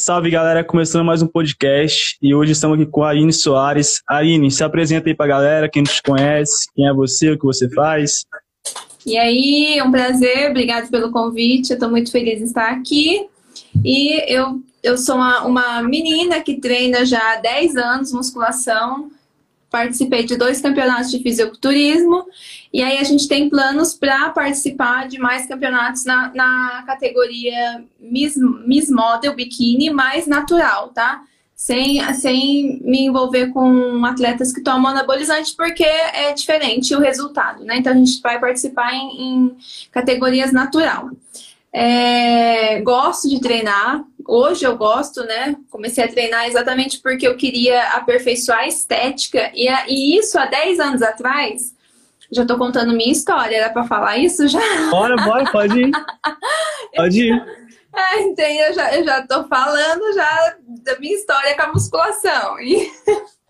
Salve galera, começando mais um podcast e hoje estamos aqui com a Aline Soares. Aline, se apresenta aí pra galera, quem nos conhece, quem é você, o que você faz. E aí, é um prazer, obrigado pelo convite, eu estou muito feliz de estar aqui. E eu, eu sou uma, uma menina que treina já há 10 anos musculação, participei de dois campeonatos de fisiculturismo e aí a gente tem planos para participar de mais campeonatos na, na categoria Miss, Miss Model Bikini mais natural, tá? Sem, sem me envolver com atletas que tomam anabolizante, porque é diferente o resultado, né? Então a gente vai participar em, em categorias natural. É, gosto de treinar. Hoje eu gosto, né? Comecei a treinar exatamente porque eu queria aperfeiçoar a estética. E, a, e isso há 10 anos atrás, já tô contando minha história. Era para falar isso já? Bora, bora, pode ir. Pode ir. É, então eu já, eu já tô falando já da minha história com a musculação. E...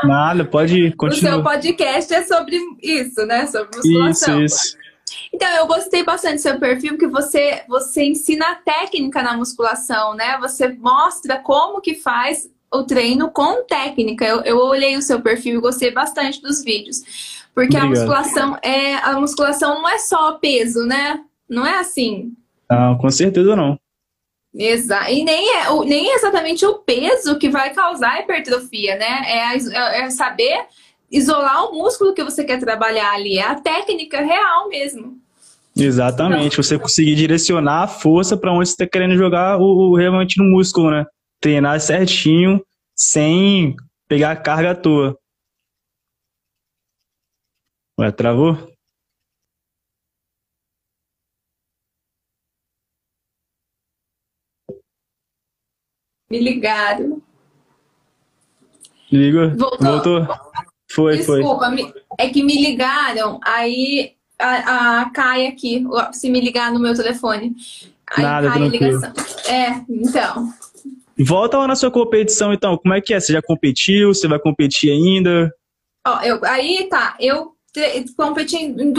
Nada, pode ir, continua. O seu podcast é sobre isso, né? Sobre musculação. Isso, isso. Então, eu gostei bastante do seu perfil, porque você, você ensina técnica na musculação, né? Você mostra como que faz o treino com técnica. Eu, eu olhei o seu perfil e gostei bastante dos vídeos. Porque Obrigado. a musculação é a musculação não é só peso, né? Não é assim. Não, com certeza não. Exato. E nem é, nem é exatamente o peso que vai causar hipertrofia, né? É, é, é saber isolar o músculo que você quer trabalhar ali. É a técnica real mesmo. Exatamente. Você conseguir direcionar a força para onde você está querendo jogar o, o realmente no músculo, né? Treinar certinho, sem pegar a carga à toa. Ué, travou? Me ligaram. Ligou? Voltou? Voltou? Foi, Desculpa, foi. Me, é que me ligaram, aí a, a, cai aqui, se me ligar no meu telefone. Aí Nada, cai tranquilo. a ligação. É, então. Volta lá na sua competição, então. Como é que é? Você já competiu? Você vai competir ainda? Ó, eu, aí tá, eu competi em,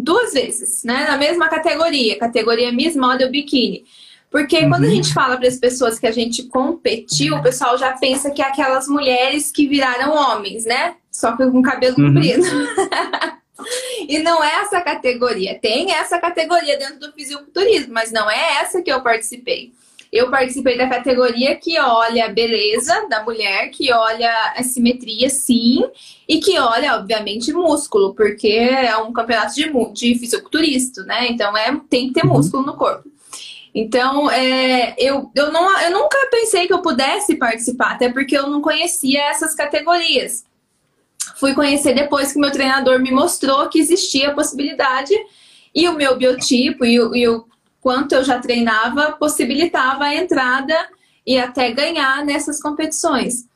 duas vezes, né? Na mesma categoria, categoria Miss Model Bikini. Porque uhum. quando a gente fala para as pessoas que a gente competiu, o pessoal já pensa que é aquelas mulheres que viraram homens, né? Só que com cabelo uhum. comprido. e não é essa categoria. Tem essa categoria dentro do fisiculturismo, mas não é essa que eu participei. Eu participei da categoria que olha a beleza da mulher, que olha a simetria, sim, e que olha, obviamente, músculo, porque é um campeonato de, de fisiculturista, né? Então é, tem que ter uhum. músculo no corpo. Então, é, eu, eu, não, eu nunca pensei que eu pudesse participar, até porque eu não conhecia essas categorias. Fui conhecer depois que meu treinador me mostrou que existia a possibilidade e o meu biotipo e o, e o quanto eu já treinava possibilitava a entrada e até ganhar nessas competições.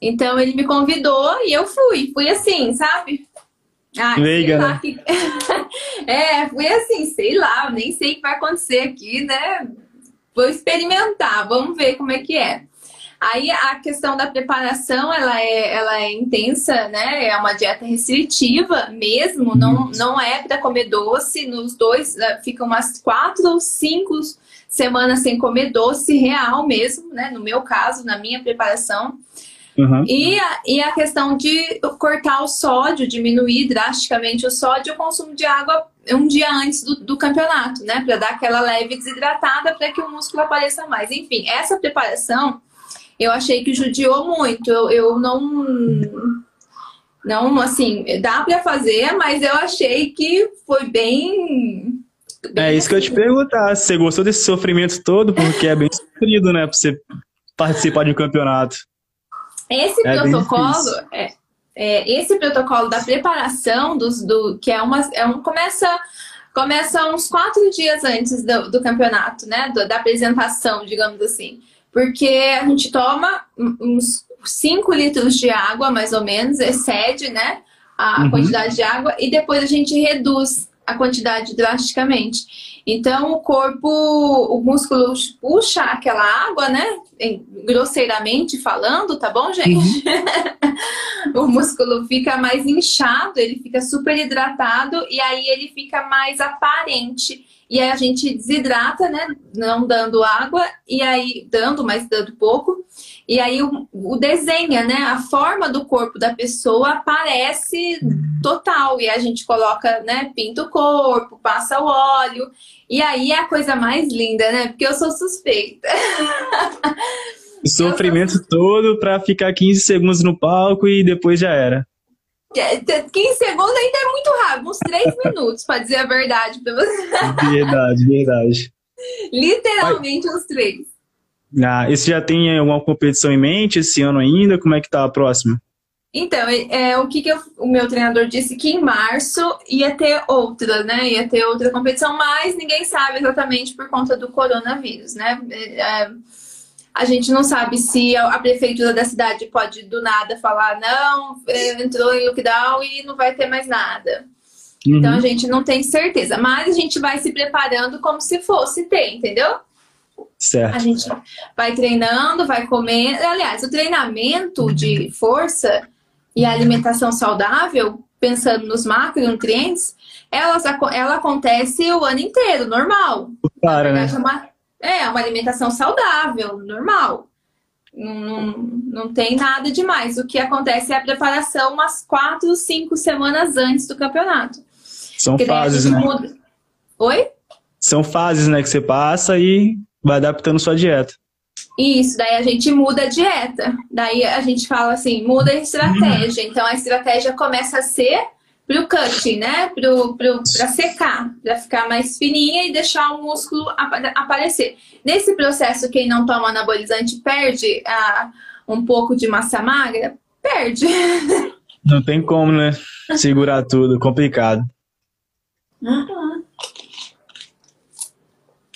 Então ele me convidou e eu fui. Fui assim, sabe? Ah, Leiga, né? Que... é, fui assim, sei lá, nem sei o que vai acontecer aqui, né? Vou experimentar, vamos ver como é que é. Aí a questão da preparação, ela é, ela é intensa, né? É uma dieta restritiva mesmo, não, não é para comer doce. Nos dois, eh, ficam umas quatro ou cinco semanas sem comer doce real mesmo, né? No meu caso, na minha preparação. Uhum. E, a, e a questão de cortar o sódio, diminuir drasticamente o sódio o consumo de água um dia antes do, do campeonato, né? Para dar aquela leve desidratada para que o músculo apareça mais. Enfim, essa preparação eu achei que judiou muito. Eu, eu não. Não, assim, dá para fazer, mas eu achei que foi bem. bem é isso que eu te perguntar. Você gostou desse sofrimento todo? Porque é bem sofrido, né? Pra você participar de um campeonato. Esse é protocolo, é, é, esse protocolo da preparação dos, do que é uma é um começa começa uns quatro dias antes do, do campeonato, né? Do, da apresentação, digamos assim, porque a gente toma uns 5 litros de água, mais ou menos, excede, né? A uhum. quantidade de água e depois a gente reduz a quantidade drasticamente. Então, o corpo, o músculo puxa aquela água, né? Grosseiramente falando, tá bom, gente? Uhum. o músculo fica mais inchado, ele fica super hidratado e aí ele fica mais aparente. E aí a gente desidrata, né? Não dando água, e aí dando, mas dando pouco. E aí o, o, desenha, né? A forma do corpo da pessoa aparece total. E a gente coloca, né? Pinta o corpo, passa o óleo. E aí é a coisa mais linda, né? Porque eu sou suspeita. O sofrimento todo pra ficar 15 segundos no palco e depois já era. 15 é, segundos ainda é muito rápido, uns 3 minutos, pra dizer a verdade pra você. Verdade, verdade. Literalmente uns 3. Ah, e você já tem alguma competição em mente esse ano ainda? Como é que tá a próxima? Então, é, o que, que eu, o meu treinador disse que em março ia ter outra, né? Ia ter outra competição, mas ninguém sabe exatamente por conta do coronavírus, né? É, a gente não sabe se a prefeitura da cidade pode do nada falar não, é, entrou em lockdown e não vai ter mais nada. Uhum. Então a gente não tem certeza, mas a gente vai se preparando como se fosse ter, entendeu? Certo. A gente vai treinando, vai comendo. Aliás, o treinamento de força e alimentação saudável, pensando nos macronutrientes, ela, ela acontece o ano inteiro, normal. Para, né? É uma, é uma alimentação saudável, normal. Não, não, não tem nada demais. O que acontece é a preparação umas quatro, cinco semanas antes do campeonato. São Porque fases, né? Muda... Oi? São fases, né, que você passa e vai adaptando sua dieta. Isso, daí a gente muda a dieta. Daí a gente fala assim, muda a estratégia. Então a estratégia começa a ser pro cutting, né? Pro, pro, pra secar, pra ficar mais fininha e deixar o músculo aparecer. Nesse processo, quem não toma anabolizante perde ah, um pouco de massa magra? Perde. Não tem como, né? Segurar tudo, complicado. Uhum.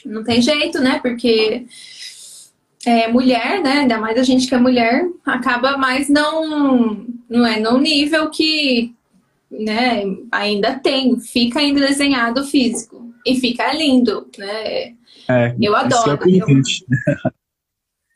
Não tem jeito, né? Porque é, mulher, né? Ainda mais a gente que é mulher, acaba mais não, não é no nível que né, ainda tem, fica ainda desenhado físico e fica lindo, né? É, eu adoro. É eu...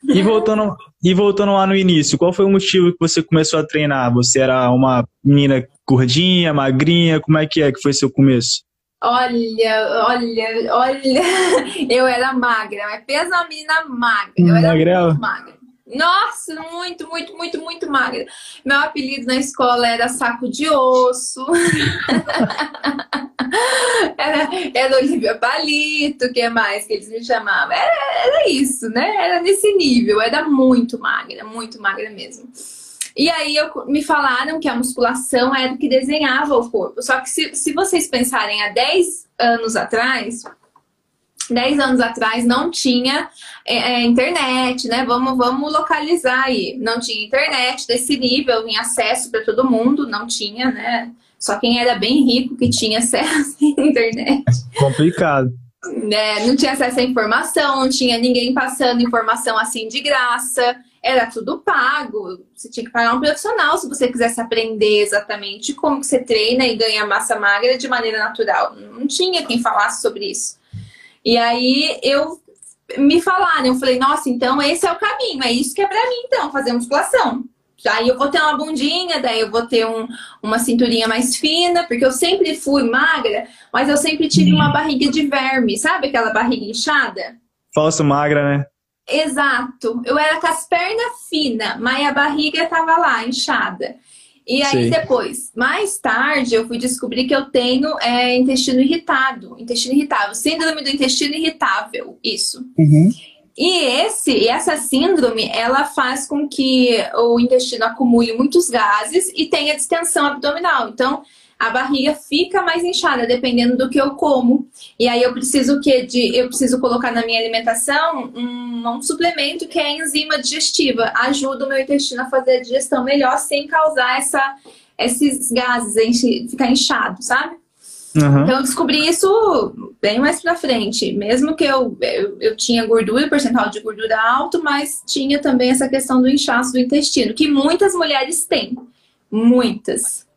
e voltando e voltando lá no início, qual foi o motivo que você começou a treinar? Você era uma menina gordinha, magrinha? Como é que é que foi seu começo? Olha, olha, olha, eu era magra, mas pensa uma menina magra, eu era Magrela. muito magra. Nossa, muito, muito, muito, muito magra. Meu apelido na escola era saco de osso. era, era Olivia Palito, que é mais que eles me chamavam. Era, era isso, né? Era nesse nível. Era muito magra, muito magra mesmo. E aí eu, me falaram que a musculação era o que desenhava o corpo. Só que se, se vocês pensarem há 10 anos atrás, 10 anos atrás não tinha é, é, internet, né? Vamos, vamos localizar aí. Não tinha internet desse nível, em acesso para todo mundo, não tinha, né? Só quem era bem rico que tinha acesso à internet. Complicado. É, não tinha acesso à informação, não tinha ninguém passando informação assim de graça, era tudo pago. Você tinha que pagar um profissional se você quisesse aprender exatamente como que você treina e ganha massa magra de maneira natural. Não tinha quem falasse sobre isso. E aí eu me falaram, eu falei, nossa, então esse é o caminho, é isso que é para mim, então, fazer musculação. Aí eu vou ter uma bundinha, daí eu vou ter um, uma cinturinha mais fina, porque eu sempre fui magra, mas eu sempre tive uma barriga de verme, sabe aquela barriga inchada? Falso magra, né? Exato. Eu era com as pernas finas, mas a barriga tava lá, inchada. E aí Sim. depois, mais tarde, eu fui descobrir que eu tenho é, intestino irritado. Intestino irritável. Síndrome do intestino irritável. Isso. Uhum. E esse, essa síndrome, ela faz com que o intestino acumule muitos gases e tenha distensão abdominal. Então, a barriga fica mais inchada, dependendo do que eu como. E aí eu preciso que de eu preciso colocar na minha alimentação um, um suplemento que é enzima digestiva. Ajuda o meu intestino a fazer a digestão melhor sem causar essa, esses gases, enche, ficar inchado, sabe? Uhum. Então eu descobri isso bem mais pra frente. Mesmo que eu, eu, eu, tinha gordura, percentual de gordura alto, mas tinha também essa questão do inchaço do intestino, que muitas mulheres têm. Muitas.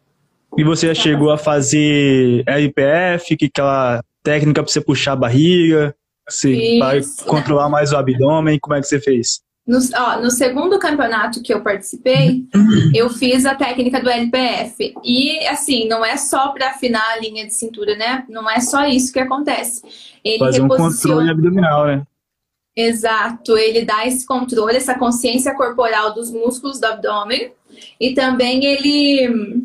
E você já chegou a fazer LPF, que é aquela técnica para você puxar a barriga, vai controlar mais o abdômen, como é que você fez? No, ó, no, segundo campeonato que eu participei, eu fiz a técnica do LPF. E, assim, não é só para afinar a linha de cintura, né? Não é só isso que acontece. Ele Fazer um controle abdominal, né? Exato, ele dá esse controle, essa consciência corporal dos músculos do abdômen e também ele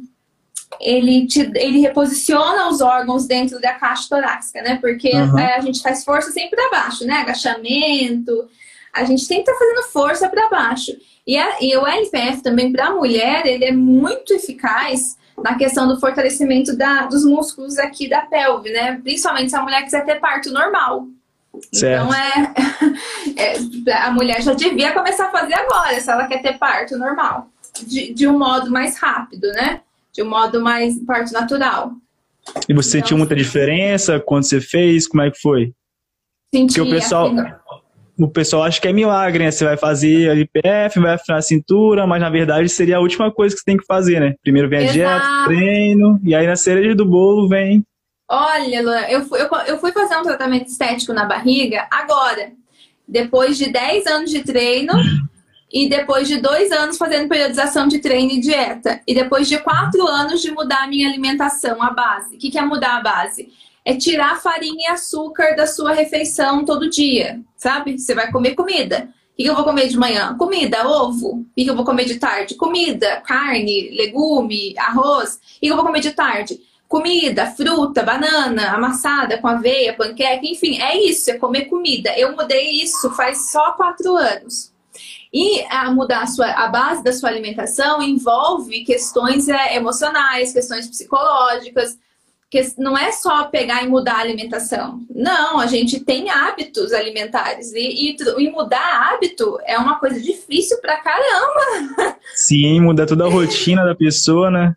ele, te, ele reposiciona os órgãos dentro da caixa torácica, né? Porque uhum. é, a gente faz força sempre para baixo, né? Agachamento, a gente tem que estar tá fazendo força para baixo. E, a, e o LPF também para a mulher, ele é muito eficaz na questão do fortalecimento da, dos músculos aqui da pelve, né? Principalmente se a mulher quiser ter parto normal. Certo. Então é, é, a mulher já devia começar a fazer agora, se ela quer ter parto normal, de, de um modo mais rápido, né? De um modo mais parto natural. E você então, sentiu muita diferença quando você fez? Como é que foi? Senti. Porque o pessoal, o pessoal acha que é milagre, né? Você vai fazer a IPF, vai afinar a cintura, mas na verdade seria a última coisa que você tem que fazer, né? Primeiro vem a dieta, treino, e aí na cereja do bolo vem. Olha, Luan, eu fui, eu, eu fui fazer um tratamento estético na barriga agora, depois de 10 anos de treino e depois de dois anos fazendo periodização de treino e dieta, e depois de quatro anos de mudar a minha alimentação, a base. O que, é mudar a base? é tirar farinha e açúcar da sua refeição todo dia, sabe? Você vai comer comida. O que eu vou comer de manhã? Comida, ovo. O que eu vou comer de tarde? Comida, carne, legume, arroz. O que eu vou comer de tarde? Comida, fruta, banana, amassada com aveia, panqueca, enfim, é isso, é comer comida. Eu mudei isso faz só quatro anos. E a mudar a, sua, a base da sua alimentação envolve questões é, emocionais, questões psicológicas, que não é só pegar e mudar a alimentação. Não, a gente tem hábitos alimentares. E, e, e mudar hábito é uma coisa difícil pra caramba. Sim, mudar toda a rotina da pessoa, né?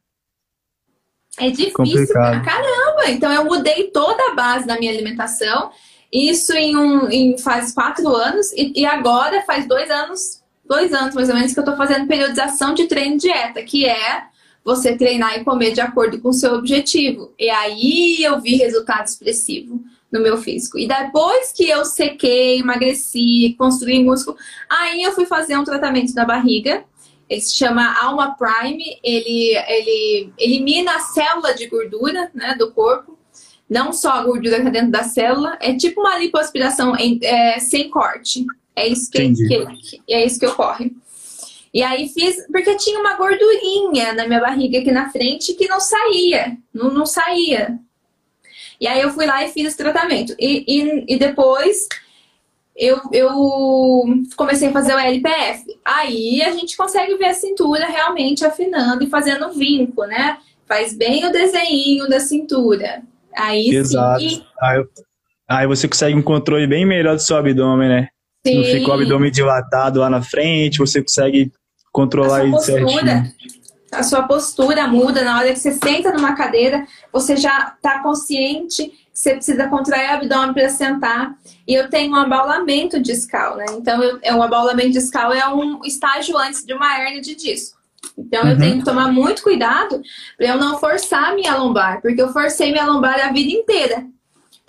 É difícil Complicado. pra caramba. Então eu mudei toda a base da minha alimentação. Isso em, um, em faz quatro anos. E, e agora faz dois anos, dois anos mais ou menos, que eu tô fazendo periodização de treino dieta, que é você treinar e comer de acordo com o seu objetivo. E aí eu vi resultado expressivo no meu físico. E depois que eu sequei, emagreci, construí músculo, aí eu fui fazer um tratamento na barriga. Ele se chama Alma Prime. Ele, ele elimina a célula de gordura né, do corpo. Não só a gordura que está dentro da célula. É tipo uma lipoaspiração em, é, sem corte. É isso que, que, é isso que ocorre. E aí fiz, porque tinha uma gordurinha na minha barriga aqui na frente que não saía, não, não saía. E aí eu fui lá e fiz esse tratamento. E, e, e depois eu, eu comecei a fazer o LPF. Aí a gente consegue ver a cintura realmente afinando e fazendo vinco, né? Faz bem o desenho da cintura. Aí Exato. sim. Aí, aí você consegue um controle bem melhor do seu abdômen, né? Sim. Não fica o abdômen dilatado lá na frente, você consegue controlar isso certinho. A sua postura muda na hora que você senta numa cadeira, você já está consciente que você precisa contrair o abdômen para sentar. E eu tenho um abaulamento discal, né? Então, eu, é um abaulamento discal é um estágio antes de uma hernia de disco. Então, uhum. eu tenho que tomar muito cuidado para eu não forçar minha lombar, porque eu forcei minha lombar a vida inteira.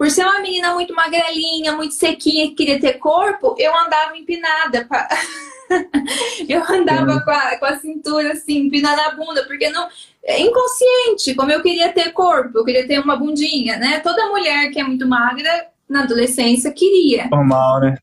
Por ser uma menina muito magrelinha, muito sequinha, que queria ter corpo, eu andava empinada. Pra... eu andava com a, com a cintura assim, empinada na bunda, porque não. É inconsciente, como eu queria ter corpo, eu queria ter uma bundinha, né? Toda mulher que é muito magra na adolescência queria. Normal, né?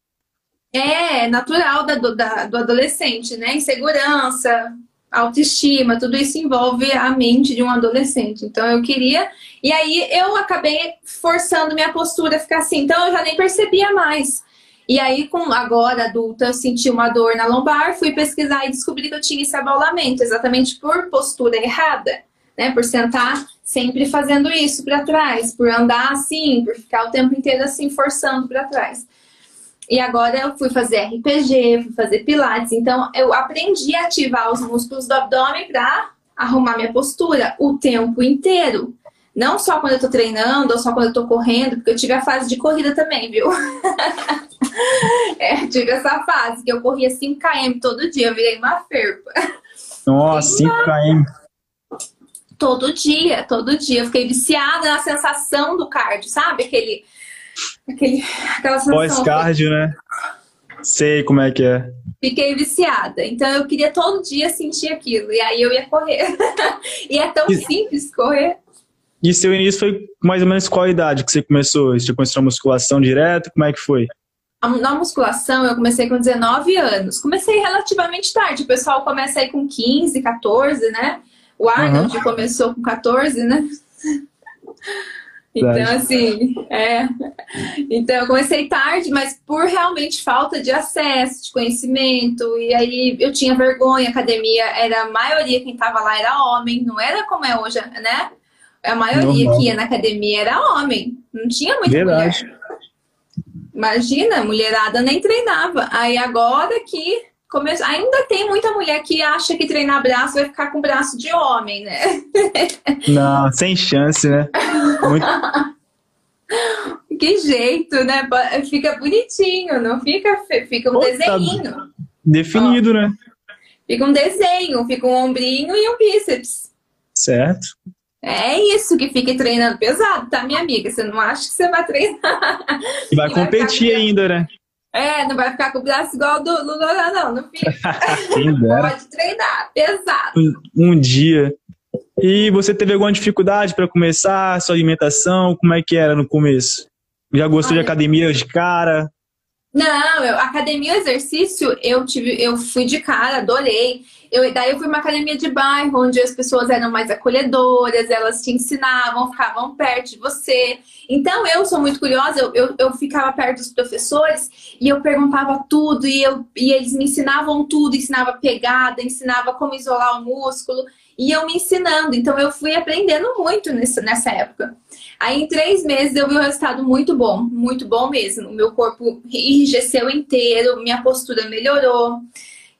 É, natural da, do, da, do adolescente, né? Insegurança, autoestima, tudo isso envolve a mente de um adolescente. Então eu queria. E aí eu acabei forçando minha postura a ficar assim. Então eu já nem percebia mais. E aí, com agora adulta, eu senti uma dor na lombar, fui pesquisar e descobri que eu tinha esse abaulamento, exatamente por postura errada, né? Por sentar sempre fazendo isso para trás, por andar assim, por ficar o tempo inteiro assim, forçando para trás. E agora eu fui fazer RPG, fui fazer pilates, então eu aprendi a ativar os músculos do abdômen para arrumar minha postura o tempo inteiro. Não só quando eu tô treinando, ou só quando eu tô correndo, porque eu tive a fase de corrida também, viu? é, tive essa fase que eu corria 5km todo dia, eu virei uma ferpa. Nossa, 5km. Todo dia, todo dia. Eu fiquei viciada na sensação do cardio, sabe? Aquele. Aquele aquela. Pós-cardio, né? Sei como é que é. Fiquei viciada. Então eu queria todo dia sentir aquilo. E aí eu ia correr. e é tão e... simples correr. E seu início foi mais ou menos qual idade que você começou? Você começou a musculação direto? Como é que foi? na musculação eu comecei com 19 anos. Comecei relativamente tarde. O pessoal começa aí com 15, 14, né? O Arnold uhum. começou com 14, né? Então, assim, é. Então, eu comecei tarde, mas por realmente falta de acesso, de conhecimento. E aí eu tinha vergonha, a academia era a maioria, quem tava lá era homem, não era como é hoje, né? A maioria Normal. que ia na academia era homem, não tinha muita Verdade. mulher. Imagina, mulherada nem treinava. Aí agora que come... ainda tem muita mulher que acha que treinar braço vai ficar com braço de homem, né? Não, sem chance, né? Muito... que jeito, né? Fica bonitinho, não fica fica um desenho. Definido, Ó, né? Fica um desenho, fica um ombrinho e um bíceps. Certo. É isso que fica treinando pesado, tá, minha amiga? Você não acha que você vai treinar? E vai, competir vai ainda, né? É, não vai ficar com o braço igual do Lula, não, não fica. Pode treinar, pesado. Um, um, dia. E você teve alguma dificuldade para começar sua alimentação? Como é que era no começo? Já gostou Olha, de academia de cara? Não, eu, academia exercício, eu tive, eu fui de cara, adorei. Eu, daí eu fui uma academia de bairro, onde as pessoas eram mais acolhedoras, elas te ensinavam, ficavam perto de você. Então eu sou muito curiosa, eu, eu, eu ficava perto dos professores e eu perguntava tudo, e, eu, e eles me ensinavam tudo, ensinava pegada, ensinava como isolar o músculo, e eu me ensinando. Então eu fui aprendendo muito nessa, nessa época. Aí em três meses eu vi um resultado muito bom, muito bom mesmo. Meu corpo enrijeceu inteiro, minha postura melhorou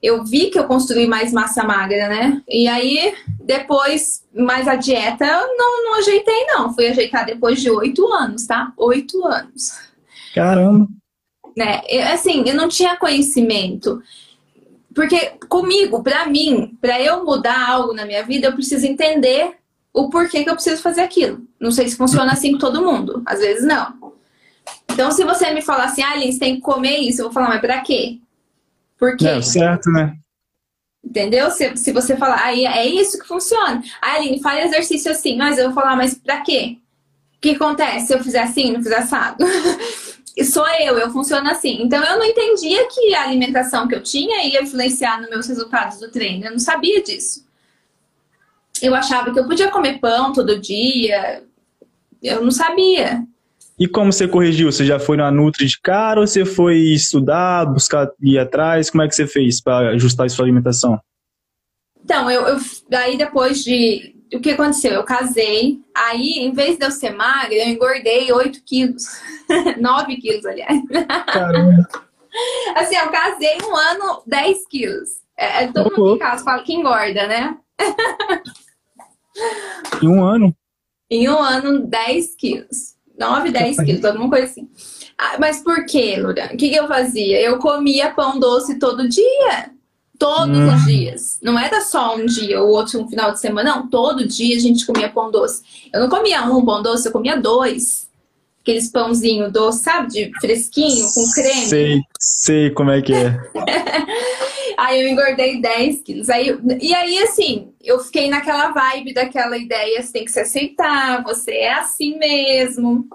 eu vi que eu construí mais massa magra, né? E aí, depois, mais a dieta, não, não ajeitei, não. Fui ajeitar depois de oito anos, tá? Oito anos. Caramba! Né? Assim, eu não tinha conhecimento. Porque comigo, para mim, para eu mudar algo na minha vida, eu preciso entender o porquê que eu preciso fazer aquilo. Não sei se funciona assim com todo mundo. Às vezes não. Então, se você me falar assim, ah, Alice, tem que comer isso, eu vou falar, mas pra quê? Porque. É, certo, né? Entendeu? Se, se você falar, aí é isso que funciona. Aí, Aline, faz exercício assim, mas eu vou falar, mas pra quê? O que acontece se eu fizer assim, não fizer assado? sou eu, eu funciono assim. Então eu não entendia que a alimentação que eu tinha ia influenciar nos meus resultados do treino. Eu não sabia disso. Eu achava que eu podia comer pão todo dia. Eu não sabia. E como você corrigiu? Você já foi na Nutri de cara ou você foi estudar, buscar ir atrás? Como é que você fez para ajustar a sua alimentação? Então, eu, eu, aí depois de. O que aconteceu? Eu casei, aí em vez de eu ser magra, eu engordei 8 quilos. 9 quilos, aliás. Caramba. Assim, eu casei um ano 10 quilos. É, é todo mundo em casa fala que engorda, né? em um ano? Em um ano, 10 quilos. 9, 10 quilos, alguma coisa assim. Ah, mas por quê, Lura? O que, que eu fazia? Eu comia pão doce todo dia. Todos hum. os dias. Não era só um dia ou outro um final de semana. Não, todo dia a gente comia pão doce. Eu não comia um pão doce, eu comia dois. Aqueles pãozinho doce, sabe? De fresquinho, com creme. Sei, sei como é que é. aí eu engordei 10 quilos. Aí, e aí, assim, eu fiquei naquela vibe daquela ideia, você tem que se aceitar, você é assim mesmo,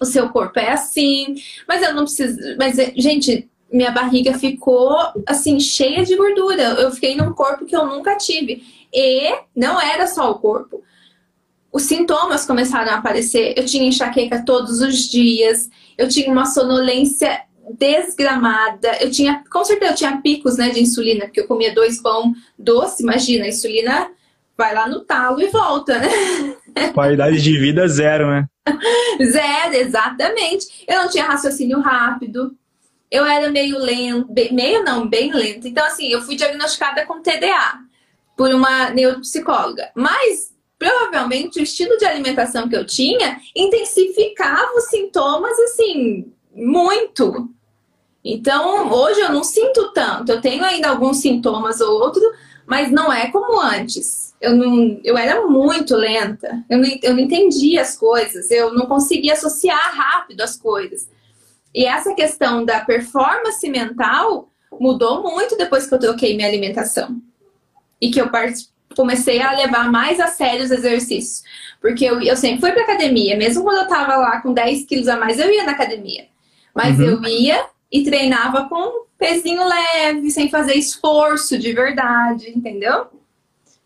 o seu corpo é assim, mas eu não preciso. Mas, gente, minha barriga ficou assim, cheia de gordura. Eu fiquei num corpo que eu nunca tive. E não era só o corpo. Os sintomas começaram a aparecer. Eu tinha enxaqueca todos os dias, eu tinha uma sonolência desgramada. Eu tinha, com certeza, eu tinha picos né, de insulina, porque eu comia dois pão doce, imagina, a insulina vai lá no talo e volta, né? Qualidade de vida zero, né? Zero, exatamente. Eu não tinha raciocínio rápido. Eu era meio lento, meio não, bem lento. Então, assim, eu fui diagnosticada com TDA por uma neuropsicóloga. Mas, provavelmente, o estilo de alimentação que eu tinha intensificava os sintomas, assim, muito. Então, hoje eu não sinto tanto. Eu tenho ainda alguns sintomas ou outro, mas não é como antes. Eu, não, eu era muito lenta. Eu não, eu não entendia as coisas. Eu não conseguia associar rápido as coisas. E essa questão da performance mental mudou muito depois que eu troquei minha alimentação. E que eu comecei a levar mais a sério os exercícios. Porque eu, eu sempre fui pra academia. Mesmo quando eu tava lá com 10 quilos a mais, eu ia na academia. Mas uhum. eu ia e treinava com pezinho leve, sem fazer esforço de verdade, entendeu?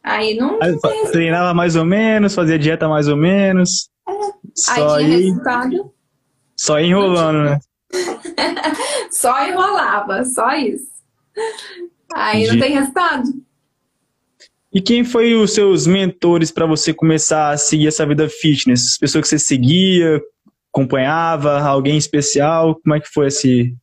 Aí não. Aí, treinava mais ou menos, fazia dieta mais ou menos. É. Só aí resultado. Só enrolando, né? só enrolava, só isso. Aí não tem resultado. E quem foi os seus mentores para você começar a seguir essa vida fitness? As pessoas que você seguia, acompanhava, alguém especial? Como é que foi esse,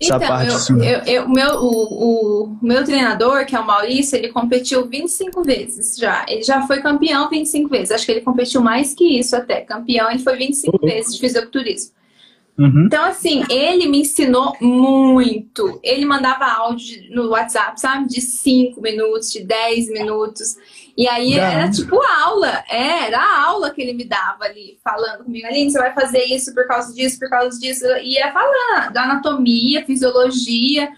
essa então, parte? Eu, eu, eu, meu, o, o meu treinador, que é o Maurício, ele competiu 25 vezes já. Ele já foi campeão 25 vezes. Acho que ele competiu mais que isso até. Campeão, ele foi 25 uhum. vezes de fisiculturismo. Uhum. Então, assim, ele me ensinou muito. Ele mandava áudio no WhatsApp, sabe? De 5 minutos, de 10 minutos. E aí era tipo aula, é, era a aula que ele me dava ali, falando comigo, Aline, você vai fazer isso por causa disso, por causa disso. E ia falando da anatomia, fisiologia,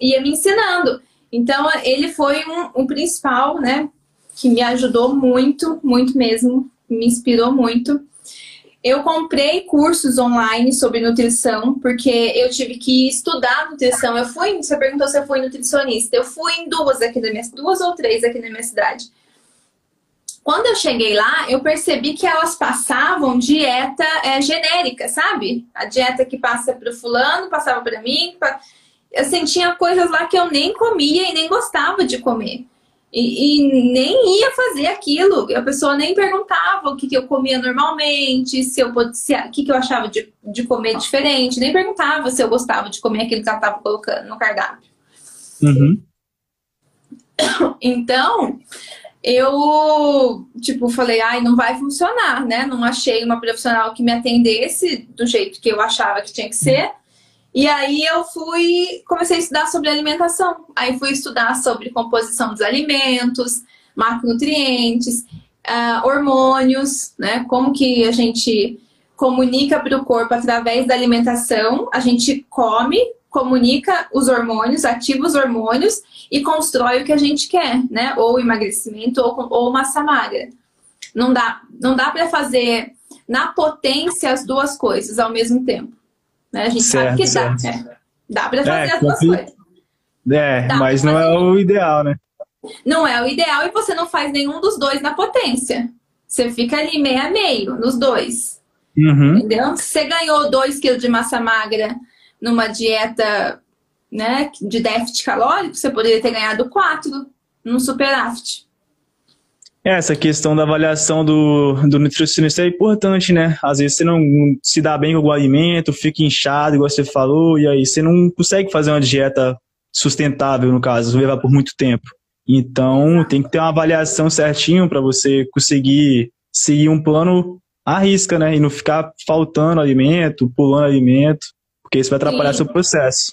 ia me ensinando. Então, ele foi um, um principal, né? Que me ajudou muito, muito mesmo, me inspirou muito. Eu comprei cursos online sobre nutrição, porque eu tive que estudar nutrição. Eu fui, você perguntou se eu fui nutricionista. Eu fui em duas aqui na minha, duas ou três aqui na minha cidade. Quando eu cheguei lá, eu percebi que elas passavam dieta é, genérica, sabe? A dieta que passa para o fulano, passava para mim. Pra... Eu sentia coisas lá que eu nem comia e nem gostava de comer. E, e, nem ia fazer aquilo. A pessoa nem perguntava o que, que eu comia normalmente, se eu se, o que, que eu achava de, de comer diferente, nem perguntava se eu gostava de comer aquilo que ela estava colocando no cardápio. Uhum. Então, eu, tipo, falei, ai, não vai funcionar, né? Não achei uma profissional que me atendesse do jeito que eu achava que tinha que ser. E aí eu fui, comecei a estudar sobre alimentação. Aí fui estudar sobre composição dos alimentos, macronutrientes, uh, hormônios, né? Como que a gente comunica para o corpo através da alimentação. A gente come, comunica os hormônios, ativa os hormônios e constrói o que a gente quer, né? Ou emagrecimento ou, ou massa magra. Não dá, não dá para fazer na potência as duas coisas ao mesmo tempo. Né? A gente certo, sabe que dá. Né? Dá para fazer é, as duas coisas. É, dá mas não é o ideal, né? Não é o ideal e você não faz nenhum dos dois na potência. Você fica ali meio a meio nos dois. Uhum. Entendeu? Se você ganhou 2 kg de massa magra numa dieta né, de déficit calórico, você poderia ter ganhado 4 no superávit. Essa questão da avaliação do, do nutricionista é importante, né? Às vezes você não se dá bem com o alimento, fica inchado, igual você falou, e aí você não consegue fazer uma dieta sustentável, no caso, levar por muito tempo. Então, tem que ter uma avaliação certinho para você conseguir seguir um plano à risca, né? E não ficar faltando alimento, pulando alimento, porque isso vai atrapalhar Sim. seu processo.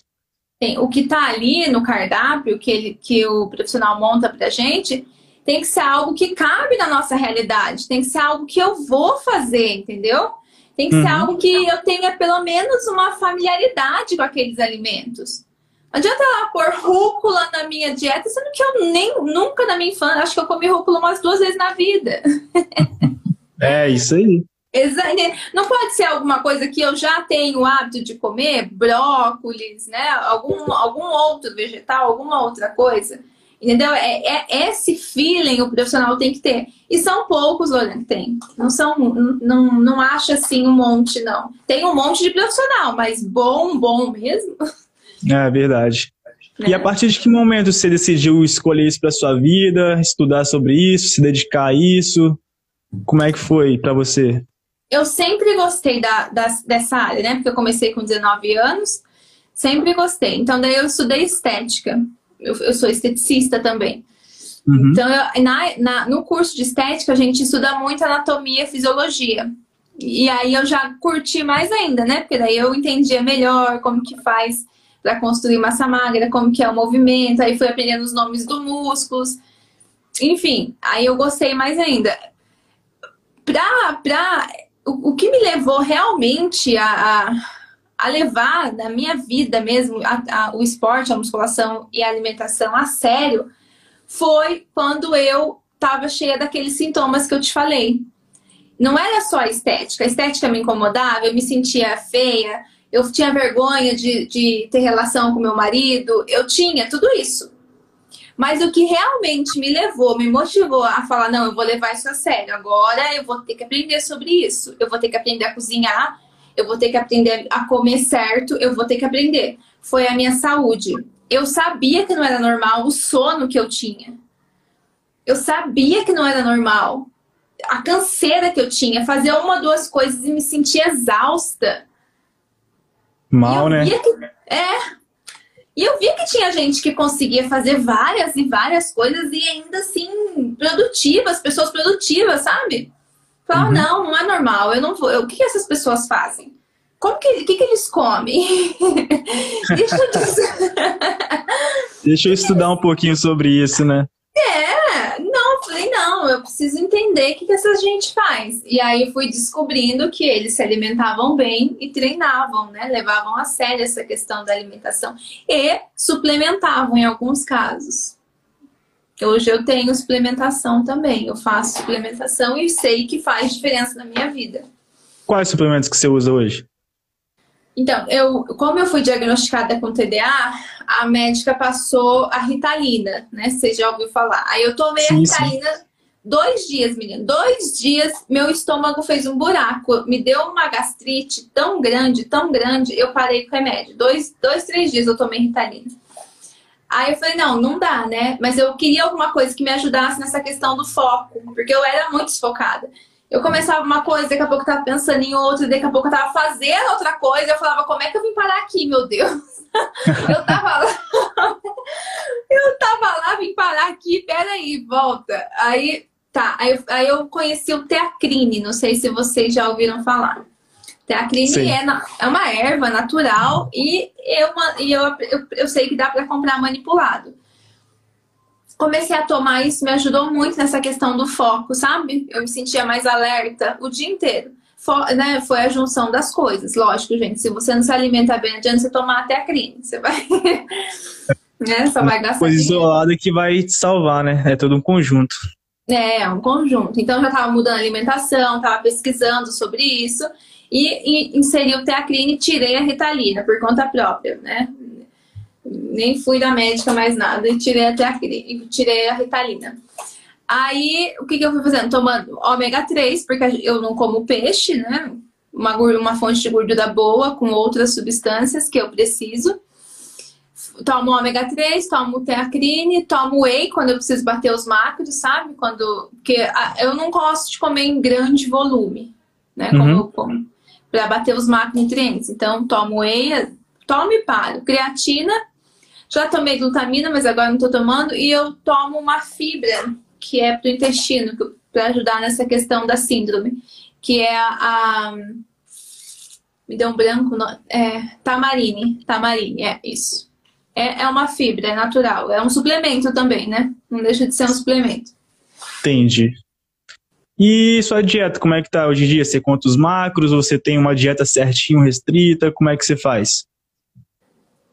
Sim. O que está ali no cardápio que, ele, que o profissional monta pra gente tem que ser algo que cabe na nossa realidade, tem que ser algo que eu vou fazer, entendeu? Tem que uhum. ser algo que eu tenha pelo menos uma familiaridade com aqueles alimentos. Não adianta ela pôr rúcula na minha dieta, sendo que eu nem nunca na minha infância, acho que eu comi rúcula umas duas vezes na vida. É isso aí. Não pode ser alguma coisa que eu já tenho o hábito de comer, brócolis, né? Algum, algum outro vegetal, alguma outra coisa. Entendeu? É, é, esse feeling o profissional tem que ter. E são poucos, olha, que tem. Não são, não, não acha assim um monte, não. Tem um monte de profissional, mas bom, bom mesmo. É verdade. E a partir de que momento você decidiu escolher isso para sua vida, estudar sobre isso, se dedicar a isso? Como é que foi para você? Eu sempre gostei da, da, dessa área, né? Porque eu comecei com 19 anos, sempre gostei. Então, daí eu estudei estética eu, eu sou esteticista também. Uhum. Então, eu, na, na, no curso de estética, a gente estuda muito anatomia e fisiologia. E aí eu já curti mais ainda, né? Porque daí eu entendia melhor como que faz para construir massa magra, como que é o movimento, aí fui aprendendo os nomes dos músculos. Enfim, aí eu gostei mais ainda. Pra, pra, o, que me levou realmente a, a a levar na minha vida mesmo a, o esporte, a musculação e a alimentação a sério foi quando eu estava cheia daqueles sintomas que eu te falei. Não era só a estética. A estética me incomodava, eu me sentia feia, eu tinha vergonha de, de ter relação com meu marido, eu tinha tudo isso. Mas o que realmente me levou, me motivou a falar: não, eu vou levar isso a sério. Agora eu vou ter que aprender sobre isso. Eu vou ter que aprender a cozinhar, eu vou ter que aprender a comer certo, eu vou ter que aprender. Foi a minha saúde. Eu sabia que não era normal o sono que eu tinha. Eu sabia que não era normal. A canseira que eu tinha, fazer uma, duas coisas e me sentir exausta. Mal, né? Que, é. E eu via que tinha gente que conseguia fazer várias e várias coisas e ainda assim produtivas, pessoas produtivas, sabe? Falar, uhum. não, não é normal, eu não vou. Eu, o que, que essas pessoas fazem? Como que, que, que eles comem? Deixa eu dizer. Deixa eu estudar um pouquinho sobre isso, né? É, não, falei, não, eu preciso entender o que, que essa gente faz. E aí fui descobrindo que eles se alimentavam bem e treinavam, né? Levavam a sério essa questão da alimentação. E suplementavam em alguns casos. Hoje eu tenho suplementação também. Eu faço suplementação e sei que faz diferença na minha vida. Quais suplementos que você usa hoje? Então, eu, como eu fui diagnosticada com TDA, a médica passou a Ritalina, né? Você já ouviu falar. Aí eu tomei sim, a Ritalina sim. dois dias, menino. Dois dias, meu estômago fez um buraco. Me deu uma gastrite tão grande, tão grande, eu parei com remédio. Dois, dois três dias eu tomei Ritalina. Aí eu falei, não, não dá, né? Mas eu queria alguma coisa que me ajudasse nessa questão do foco, porque eu era muito desfocada. Eu começava uma coisa, daqui a pouco eu tava pensando em outra, daqui a pouco eu tava fazendo outra coisa. Eu falava, como é que eu vim parar aqui, meu Deus? eu tava lá. eu tava lá, vim parar aqui, peraí, volta. Aí, tá. Aí, aí eu conheci o teacrine, não sei se vocês já ouviram falar. Teacrine é, é uma erva natural e, eu, e eu, eu, eu sei que dá para comprar manipulado comecei a tomar isso, me ajudou muito nessa questão do foco, sabe? Eu me sentia mais alerta o dia inteiro. For, né, foi a junção das coisas. Lógico, gente, se você não se alimenta bem, adianta você tomar até a crime. Você vai. né, só vai gastar. Coisa isolada que vai te salvar, né? É todo um conjunto. É, é um conjunto. Então, eu já estava mudando a alimentação, estava pesquisando sobre isso e, e inseri o teacrine e tirei a ritalina por conta própria, né? Nem fui da médica mais nada e tirei até a, tirei a Ritalina. Aí, o que, que eu fui fazendo? Tomando ômega 3, porque eu não como peixe, né? Uma, uma fonte de gordura boa com outras substâncias que eu preciso. Tomo ômega 3, tomo teacrine, tomo whey quando eu preciso bater os macros, sabe? Quando. Porque eu não gosto de comer em grande volume, né? Como uhum. eu como. Pra bater os macronutrientes. Então, tomo whey, tomo e paro. Creatina já tomei glutamina, mas agora não estou tomando. E eu tomo uma fibra, que é para o intestino, para ajudar nessa questão da síndrome. Que é a. a me deu um branco. É, tamarine. Tamarine, é isso. É, é uma fibra, é natural. É um suplemento também, né? Não deixa de ser um suplemento. Entendi. E sua dieta, como é que tá hoje em dia? Você conta os macros você tem uma dieta certinho, restrita? Como é que você faz?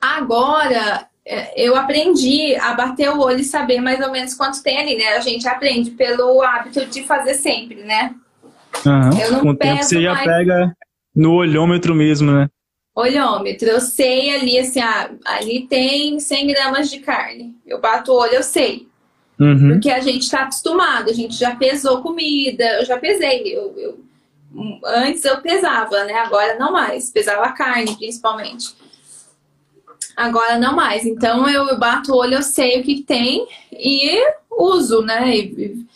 Agora, eu aprendi a bater o olho e saber mais ou menos quanto tem ali, né? A gente aprende pelo hábito de fazer sempre, né? Uhum. Eu não Com o tempo você já mais... pega no olhômetro mesmo, né? Olhômetro, eu sei ali, assim, ah, ali tem 100 gramas de carne. Eu bato o olho, eu sei. Uhum. Porque a gente está acostumado, a gente já pesou comida, eu já pesei. Eu, eu, antes eu pesava, né? Agora não mais. Pesava carne, principalmente. Agora não mais. Então eu bato o olho, eu sei o que tem e uso, né? E,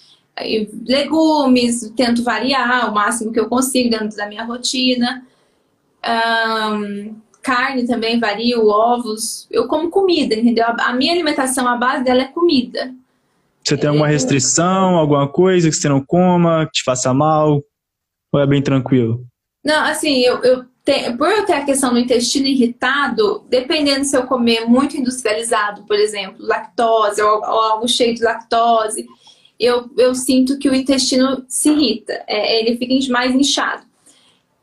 e, legumes, tento variar o máximo que eu consigo dentro da minha rotina. Um, carne também vario, ovos. Eu como comida, entendeu? A minha alimentação, a base dela é comida. Você tem alguma restrição, alguma coisa que você não coma, que te faça mal? Ou é bem tranquilo? Não, assim, eu, eu por eu ter a questão do intestino irritado, dependendo se eu comer muito industrializado, por exemplo, lactose ou, ou algo cheio de lactose, eu, eu sinto que o intestino se irrita, é, ele fica mais inchado.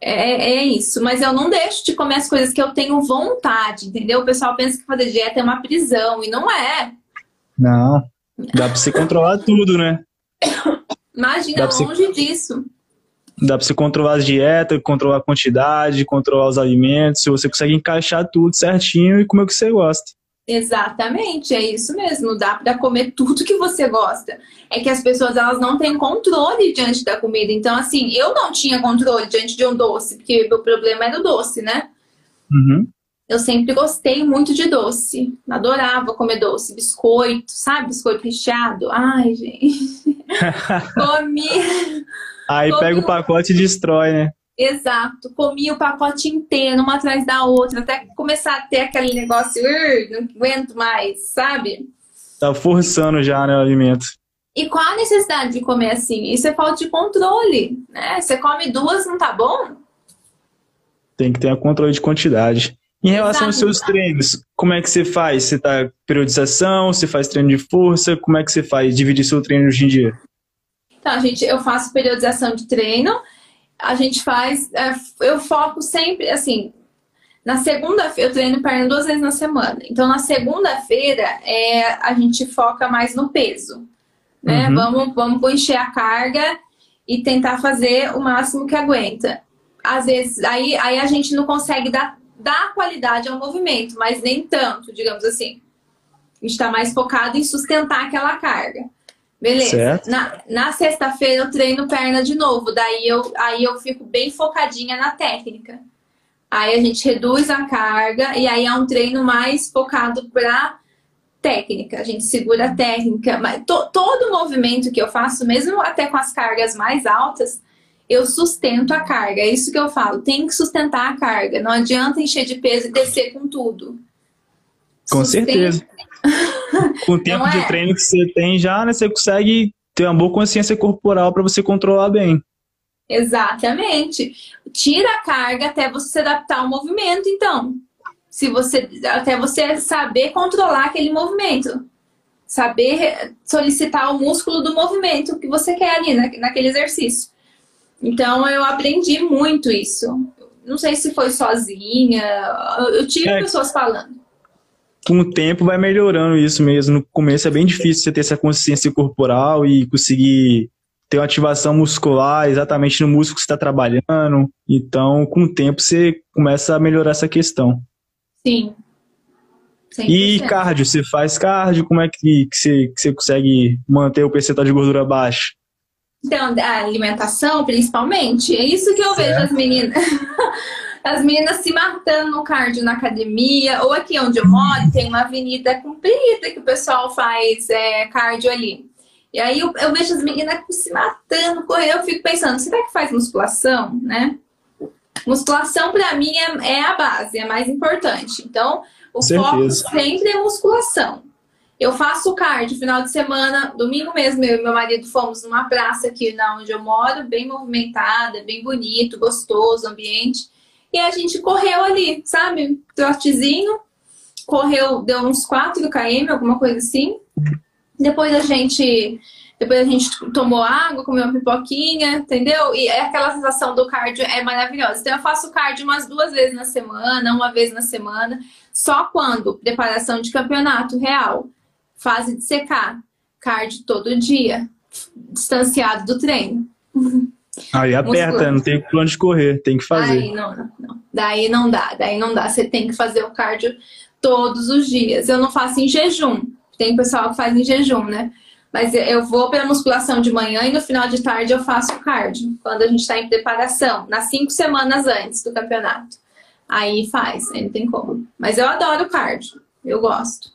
É, é, é, isso, mas eu não deixo de comer as coisas que eu tenho vontade, entendeu? O pessoal pensa que fazer dieta é uma prisão, e não é. Não, dá pra você controlar tudo, né? Imagina, longe você... disso. Dá para você controlar as dietas, controlar a quantidade, controlar os alimentos. Se você consegue encaixar tudo certinho e comer o que você gosta. Exatamente, é isso mesmo. Dá para comer tudo que você gosta. É que as pessoas elas não têm controle diante da comida. Então, assim, eu não tinha controle diante de um doce, porque o problema era o doce, né? Uhum. Eu sempre gostei muito de doce. Adorava comer doce, biscoito, sabe? Biscoito recheado. Ai, gente. Comi. Aí pega o pacote e destrói, né? Exato. Comi o pacote inteiro, uma atrás da outra, até começar a ter aquele negócio, não aguento mais, sabe? Tá forçando já, né, o alimento. E qual a necessidade de comer assim? Isso é falta de controle, né? Você come duas, não tá bom? Tem que ter um controle de quantidade. Em relação aos seus treinos, como é que você faz? Você tá periodização, você faz treino de força, como é que você faz dividir seu treino hoje em dia? Então, gente, eu faço periodização de treino, a gente faz, é, eu foco sempre, assim, na segunda-feira, eu treino perna duas vezes na semana. Então, na segunda-feira, é, a gente foca mais no peso, né? Uhum. Vamos, vamos encher a carga e tentar fazer o máximo que aguenta. Às vezes, aí, aí a gente não consegue dar dá qualidade ao movimento, mas nem tanto, digamos assim. A gente está mais focado em sustentar aquela carga. Beleza. Certo. Na, na sexta-feira eu treino perna de novo, daí eu, aí eu fico bem focadinha na técnica. Aí a gente reduz a carga e aí é um treino mais focado para técnica. A gente segura a técnica, mas to, todo movimento que eu faço, mesmo até com as cargas mais altas, eu sustento a carga. É isso que eu falo. Tem que sustentar a carga. Não adianta encher de peso e descer com tudo. Com Sustenta. certeza. Com o tempo é? de treino que você tem já, né, você consegue ter uma boa consciência corporal para você controlar bem. Exatamente. Tira a carga até você se adaptar ao movimento, então. Se você até você saber controlar aquele movimento. Saber solicitar o músculo do movimento que você quer ali naquele exercício. Então eu aprendi muito isso. Não sei se foi sozinha, eu tive é, pessoas falando. Com o tempo vai melhorando isso mesmo. No começo é bem difícil você ter essa consciência corporal e conseguir ter uma ativação muscular exatamente no músculo que você está trabalhando. Então, com o tempo, você começa a melhorar essa questão. Sim. 100%. E cardio, você faz cardio? Como é que, que, você, que você consegue manter o percentual de gordura baixo? Então, a alimentação, principalmente. É isso que eu certo. vejo as meninas. as meninas se matando no cardio na academia, ou aqui onde eu moro, tem uma avenida comprida que o pessoal faz é, cardio ali. E aí eu, eu, vejo as meninas se matando, correr, eu fico pensando, será que faz musculação, né? Musculação para mim é, é, a base, é mais importante. Então, o foco sempre é musculação. Eu faço cardio final de semana, domingo mesmo, eu e meu marido fomos numa praça aqui na onde eu moro, bem movimentada, bem bonito, gostoso ambiente. E a gente correu ali, sabe? Trotezinho, correu, deu uns 4 km, alguma coisa assim. Depois a gente depois a gente tomou água, comeu uma pipoquinha, entendeu? E é aquela sensação do cardio é maravilhosa. Então eu faço cardio umas duas vezes na semana, uma vez na semana, só quando preparação de campeonato real fase de secar, cardio todo dia, distanciado do treino. Aí aperta, não tem plano de correr, tem que fazer. Aí não, não, não. Daí não dá, daí não dá. Você tem que fazer o cardio todos os dias. Eu não faço em jejum. Tem pessoal que faz em jejum, né? Mas eu vou pela musculação de manhã e no final de tarde eu faço o cardio. Quando a gente está em preparação, nas cinco semanas antes do campeonato. Aí faz, aí não tem como. Mas eu adoro cardio, eu gosto.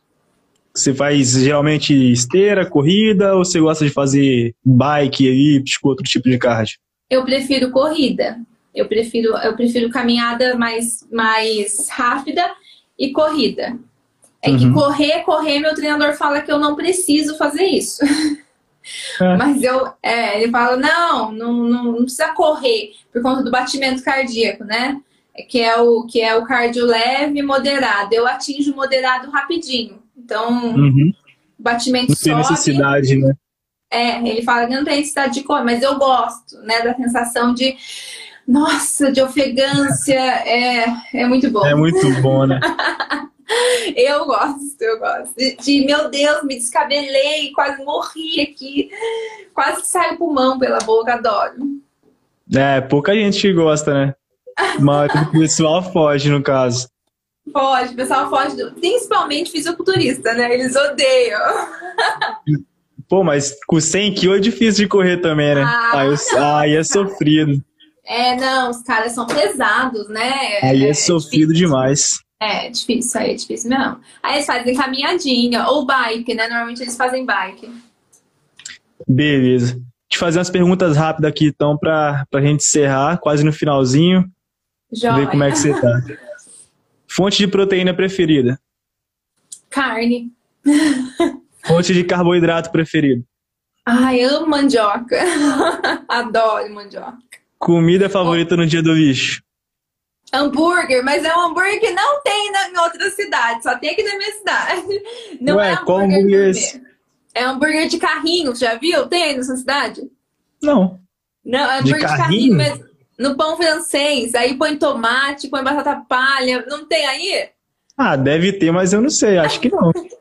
Você faz geralmente esteira, corrida ou você gosta de fazer bike, elíptico, outro tipo de cardio? Eu prefiro corrida. Eu prefiro, eu prefiro caminhada mais, mais rápida e corrida. É uhum. que correr, correr, meu treinador fala que eu não preciso fazer isso. É. Mas eu, é, ele fala, não, não, não, precisa correr por conta do batimento cardíaco, né? Que é o, que é o cardio leve e moderado. Eu atinjo moderado rapidinho. Então, uhum. batimento não tem sobe. necessidade, né? É, ele fala que não tem necessidade de correr, mas eu gosto, né, da sensação de nossa, de ofegância, é, é muito bom. É muito bom, né? eu gosto, eu gosto. De, de, meu Deus, me descabelei, quase morri aqui, quase saiu pulmão pela boca, adoro. É, pouca gente que gosta, né? Mas o pessoal foge, no caso. Foge, o pessoal foge, do... principalmente fisiculturista, né? Eles odeiam. Pô, mas com 100 quilos é difícil de correr também, né? Ah, aí, aí é sofrido. É, não, os caras são pesados, né? Aí é, é sofrido difícil. demais. É, difícil, aí é difícil mesmo. Aí eles fazem caminhadinha ou bike, né? Normalmente eles fazem bike. Beleza. Te fazer umas perguntas rápidas aqui, então, pra, pra gente encerrar, quase no finalzinho. Joia. Ver como é que você tá. Fonte de proteína preferida? Carne. Fonte de carboidrato preferido? Ai, amo mandioca. Adoro mandioca. Comida favorita no dia do lixo? Hambúrguer, mas é um hambúrguer que não tem na, em outra cidade, só tem aqui na minha cidade. Não Ué, é hambúrguer qual hambúrguer é esse? É hambúrguer de carrinho, já viu? Tem aí na sua cidade? Não. Não, é hambúrguer de, de carrinho, mas no pão francês, aí põe tomate, põe batata palha, não tem aí? Ah, deve ter, mas eu não sei, acho que não.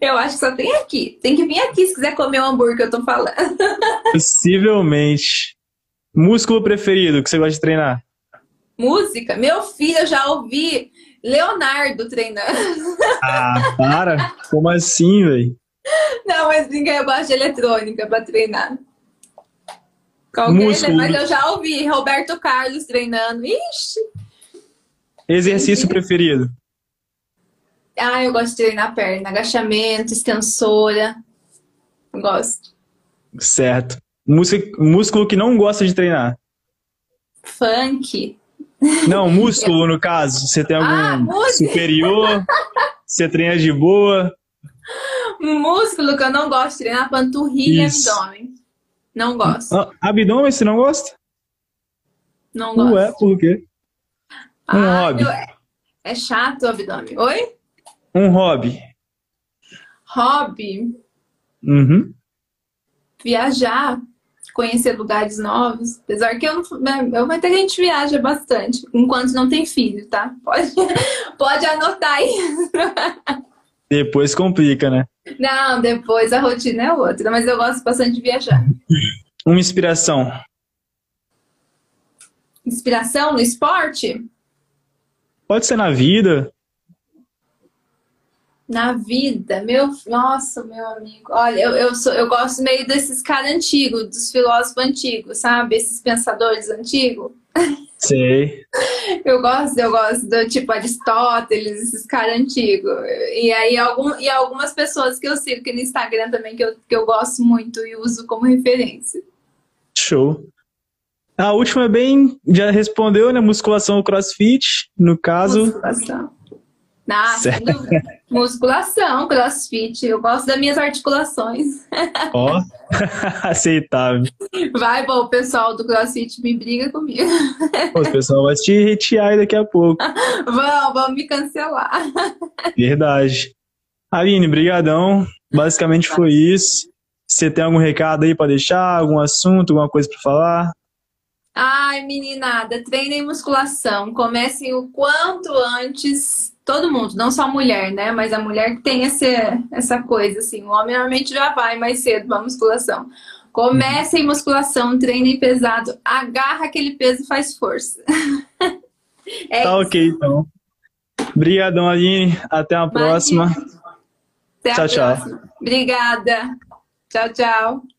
eu acho que só tem aqui. Tem que vir aqui se quiser comer o hambúrguer que eu tô falando. Possivelmente. Músculo preferido que você gosta de treinar? Música? Meu filho, eu já ouvi Leonardo treinando. Ah, para! Como assim, velho? Não, mas ninguém gosta de eletrônica pra treinar. Qualquer, Músculo. Mas eu já ouvi Roberto Carlos treinando. Ixi! Exercício preferido? Ah, eu gosto de treinar perna, agachamento, extensora. Gosto. Certo. Músculo que não gosta de treinar? Funk. Não, músculo no caso. Você tem algum ah, superior? Você treina de boa? Músculo que eu não gosto de treinar, panturrilha e abdômen. Não gosto. Ah, abdômen você não gosta? Não gosto. Ué, por quê? Um ah, hobby. Eu... É chato o abdômen. Oi? Um hobby. Hobby? Uhum. Viajar conhecer lugares novos. Apesar que eu, né, eu vai ter gente viaja bastante, enquanto não tem filho, tá? Pode, pode anotar isso. Depois complica, né? Não, depois a rotina é outra, mas eu gosto bastante de viajar. Uma inspiração. Inspiração no esporte? Pode ser na vida na vida, meu, nossa, meu amigo. Olha, eu, eu, sou, eu gosto meio desses caras antigos, dos filósofos antigos, sabe? Esses pensadores antigos. Sei. Eu gosto, eu gosto do tipo Aristóteles, esses caras antigos. E aí algum, e algumas pessoas que eu sigo aqui no Instagram também que eu, que eu gosto muito e uso como referência. Show. A última é bem, já respondeu, né? Musculação ou crossfit, no caso. Musculação. Na musculação, crossfit. Eu gosto das minhas articulações. Ó, oh, aceitável. Vai, bom, o pessoal do crossfit me briga comigo. o pessoal vai te retirar aí daqui a pouco. Vão, vão me cancelar. Verdade. Aline, brigadão. Basicamente foi isso. Você tem algum recado aí para deixar? Algum assunto, alguma coisa para falar? Ai, meninada, treinem musculação. Comecem o quanto antes todo mundo, não só a mulher, né? Mas a mulher tem esse, essa coisa, assim. O homem normalmente já vai mais cedo pra musculação. Comece em musculação, treine pesado, agarra aquele peso e faz força. é tá isso. ok, então. Obrigadão, Aline. Até a próxima. Até tchau, a tchau. Próxima. Obrigada. Tchau, tchau.